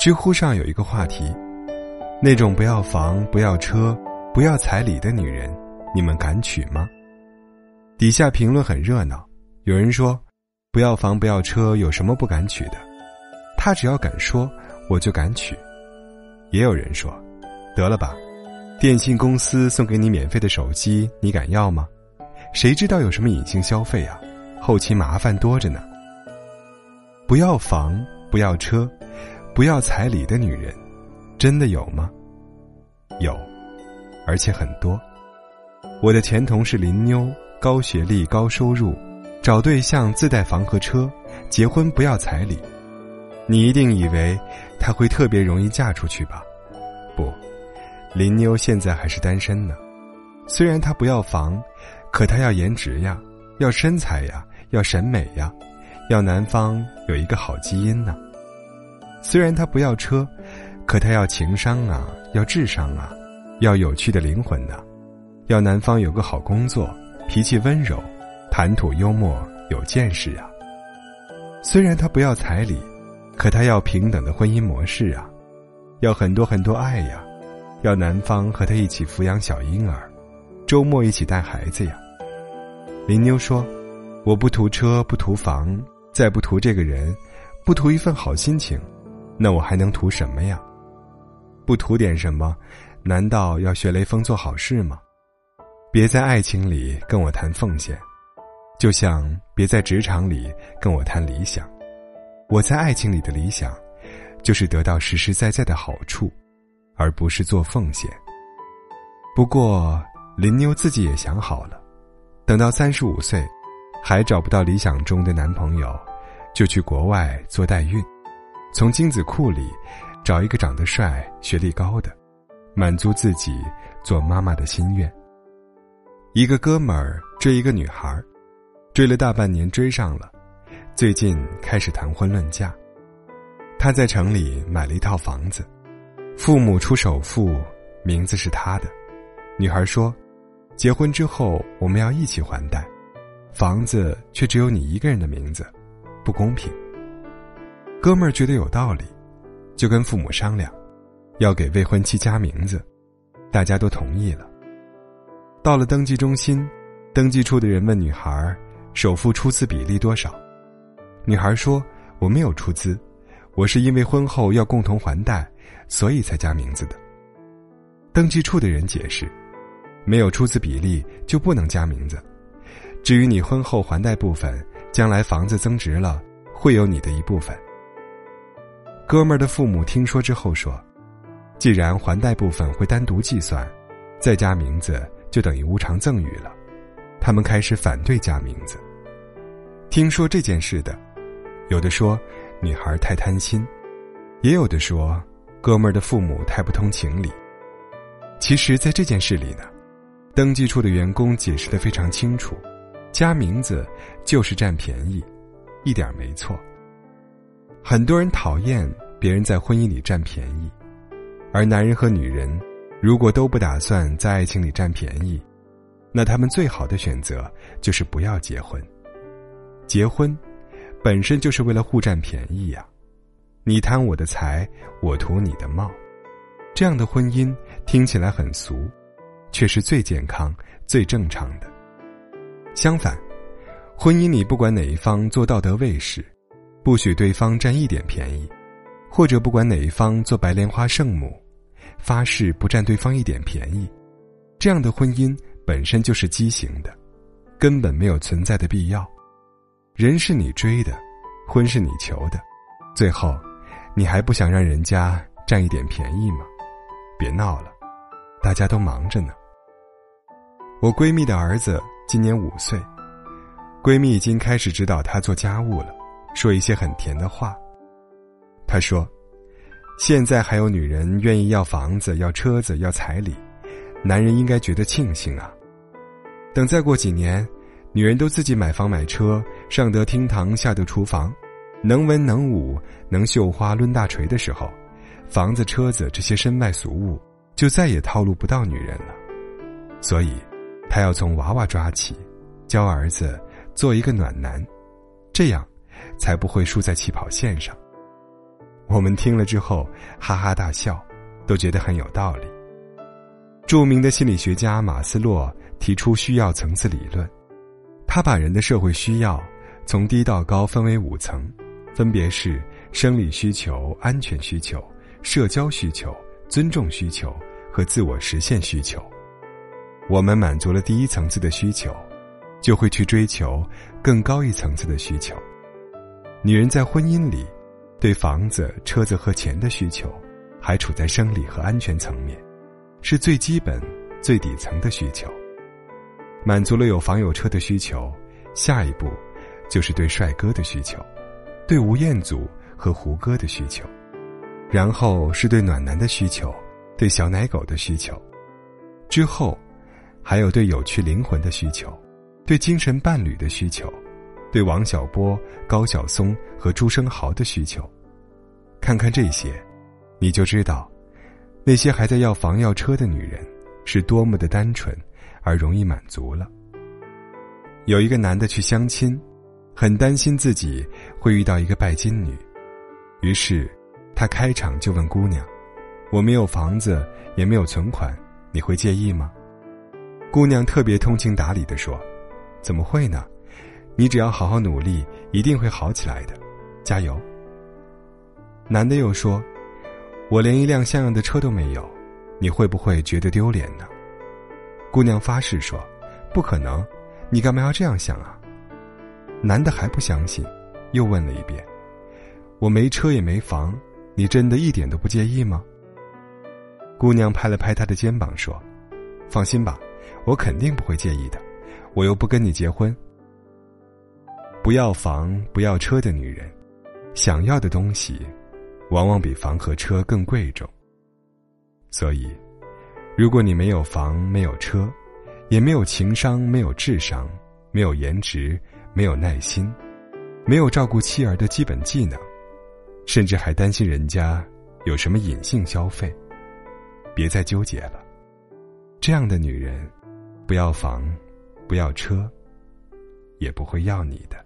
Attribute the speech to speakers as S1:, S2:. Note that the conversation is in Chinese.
S1: 知乎上有一个话题：那种不要房、不要车、不要彩礼的女人，你们敢娶吗？底下评论很热闹，有人说：“不要房、不要车，有什么不敢娶的？他只要敢说，我就敢娶。”也有人说：“得了吧，电信公司送给你免费的手机，你敢要吗？谁知道有什么隐性消费啊？后期麻烦多着呢。”不要房，不要车。不要彩礼的女人，真的有吗？有，而且很多。我的前同事林妞，高学历、高收入，找对象自带房和车，结婚不要彩礼。你一定以为她会特别容易嫁出去吧？不，林妞现在还是单身呢。虽然她不要房，可她要颜值呀，要身材呀，要审美呀，要男方有一个好基因呢。虽然他不要车，可他要情商啊，要智商啊，要有趣的灵魂呢，要男方有个好工作，脾气温柔，谈吐幽默，有见识啊。虽然他不要彩礼，可他要平等的婚姻模式啊，要很多很多爱呀，要男方和他一起抚养小婴儿，周末一起带孩子呀。林妞说：“我不图车，不图房，再不图这个人，不图一份好心情。”那我还能图什么呀？不图点什么，难道要学雷锋做好事吗？别在爱情里跟我谈奉献，就像别在职场里跟我谈理想。我在爱情里的理想，就是得到实实在在的好处，而不是做奉献。不过林妞自己也想好了，等到三十五岁，还找不到理想中的男朋友，就去国外做代孕。从精子库里找一个长得帅、学历高的，满足自己做妈妈的心愿。一个哥们儿追一个女孩，追了大半年，追上了，最近开始谈婚论嫁。他在城里买了一套房子，父母出首付，名字是他的。女孩说：“结婚之后我们要一起还贷，房子却只有你一个人的名字，不公平。”哥们儿觉得有道理，就跟父母商量，要给未婚妻加名字，大家都同意了。到了登记中心，登记处的人问女孩：“首付出资比例多少？”女孩说：“我没有出资，我是因为婚后要共同还贷，所以才加名字的。”登记处的人解释：“没有出资比例就不能加名字。至于你婚后还贷部分，将来房子增值了，会有你的一部分。”哥们儿的父母听说之后说：“既然还贷部分会单独计算，再加名字就等于无偿赠与了。”他们开始反对加名字。听说这件事的，有的说女孩太贪心，也有的说哥们儿的父母太不通情理。其实，在这件事里呢，登记处的员工解释的非常清楚：加名字就是占便宜，一点没错。很多人讨厌别人在婚姻里占便宜，而男人和女人如果都不打算在爱情里占便宜，那他们最好的选择就是不要结婚。结婚本身就是为了互占便宜呀，你贪我的财，我图你的貌，这样的婚姻听起来很俗，却是最健康、最正常的。相反，婚姻里不管哪一方做道德卫士。不许对方占一点便宜，或者不管哪一方做白莲花圣母，发誓不占对方一点便宜，这样的婚姻本身就是畸形的，根本没有存在的必要。人是你追的，婚是你求的，最后，你还不想让人家占一点便宜吗？别闹了，大家都忙着呢。我闺蜜的儿子今年五岁，闺蜜已经开始指导他做家务了。说一些很甜的话。他说：“现在还有女人愿意要房子、要车子、要彩礼，男人应该觉得庆幸啊。等再过几年，女人都自己买房买车，上得厅堂，下得厨房，能文能武，能绣花抡大锤的时候，房子、车子这些身外俗物就再也套路不到女人了。所以，他要从娃娃抓起，教儿子做一个暖男，这样。”才不会输在起跑线上。我们听了之后哈哈大笑，都觉得很有道理。著名的心理学家马斯洛提出需要层次理论，他把人的社会需要从低到高分为五层，分别是生理需求、安全需求、社交需求、尊重需求和自我实现需求。我们满足了第一层次的需求，就会去追求更高一层次的需求。女人在婚姻里，对房子、车子和钱的需求，还处在生理和安全层面。是最基本、最底层的需求。满足了有房有车的需求，下一步就是对帅哥的需求，对吴彦祖和胡歌的需求，然后是对暖男的需求，对小奶狗的需求，之后还有对有趣灵魂的需求，对精神伴侣的需求，对王小波、高晓松和朱生豪的需求。看看这些，你就知道。那些还在要房要车的女人，是多么的单纯而容易满足了。有一个男的去相亲，很担心自己会遇到一个拜金女，于是他开场就问姑娘：“我没有房子，也没有存款，你会介意吗？”姑娘特别通情达理的说：“怎么会呢？你只要好好努力，一定会好起来的，加油。”男的又说。我连一辆像样的车都没有，你会不会觉得丢脸呢？姑娘发誓说：“不可能，你干嘛要这样想啊？”男的还不相信，又问了一遍：“我没车也没房，你真的一点都不介意吗？”姑娘拍了拍他的肩膀说：“放心吧，我肯定不会介意的，我又不跟你结婚。”不要房不要车的女人，想要的东西。往往比房和车更贵重。所以，如果你没有房、没有车，也没有情商、没有智商、没有颜值、没有耐心，没有照顾妻儿的基本技能，甚至还担心人家有什么隐性消费，别再纠结了。这样的女人，不要房，不要车，也不会要你的。